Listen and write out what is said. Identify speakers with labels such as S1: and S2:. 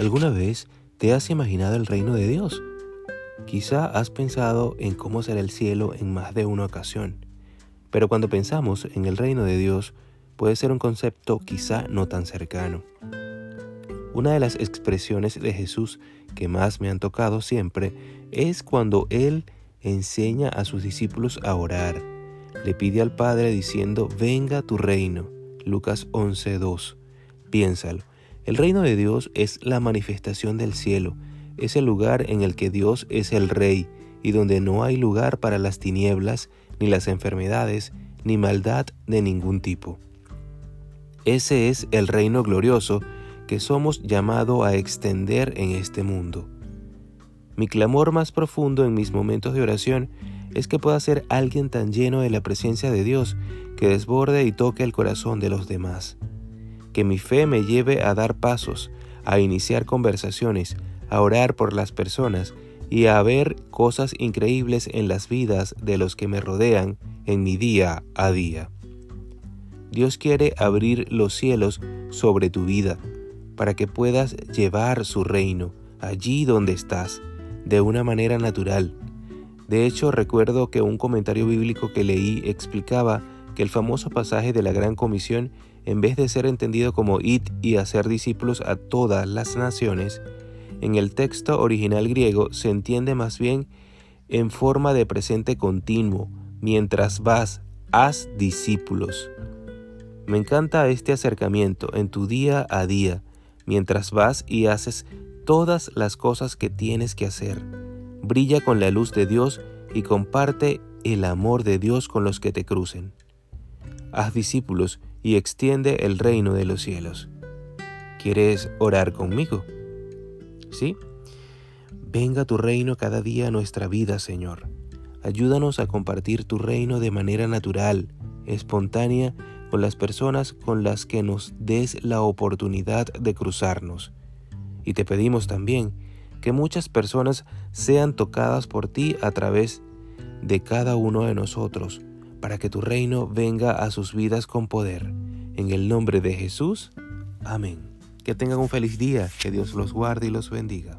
S1: ¿Alguna vez te has imaginado el reino de Dios? Quizá has pensado en cómo será el cielo en más de una ocasión, pero cuando pensamos en el reino de Dios puede ser un concepto quizá no tan cercano. Una de las expresiones de Jesús que más me han tocado siempre es cuando Él enseña a sus discípulos a orar. Le pide al Padre diciendo, venga tu reino. Lucas 11.2. Piénsalo. El reino de Dios es la manifestación del cielo, es el lugar en el que Dios es el Rey y donde no hay lugar para las tinieblas, ni las enfermedades, ni maldad de ningún tipo. Ese es el reino glorioso que somos llamados a extender en este mundo. Mi clamor más profundo en mis momentos de oración es que pueda ser alguien tan lleno de la presencia de Dios que desborde y toque el corazón de los demás. Que mi fe me lleve a dar pasos, a iniciar conversaciones, a orar por las personas y a ver cosas increíbles en las vidas de los que me rodean en mi día a día. Dios quiere abrir los cielos sobre tu vida para que puedas llevar su reino allí donde estás, de una manera natural. De hecho, recuerdo que un comentario bíblico que leí explicaba que el famoso pasaje de la Gran Comisión, en vez de ser entendido como id y hacer discípulos a todas las naciones, en el texto original griego se entiende más bien en forma de presente continuo, mientras vas, haz discípulos. Me encanta este acercamiento en tu día a día, mientras vas y haces todas las cosas que tienes que hacer. Brilla con la luz de Dios y comparte el amor de Dios con los que te crucen. Haz discípulos y extiende el reino de los cielos. ¿Quieres orar conmigo? ¿Sí? Venga tu reino cada día a nuestra vida, Señor. Ayúdanos a compartir tu reino de manera natural, espontánea, con las personas con las que nos des la oportunidad de cruzarnos. Y te pedimos también que muchas personas sean tocadas por ti a través de cada uno de nosotros, para que tu reino venga a sus vidas con poder. En el nombre de Jesús, amén. Que tengan un feliz día, que Dios los guarde y los bendiga.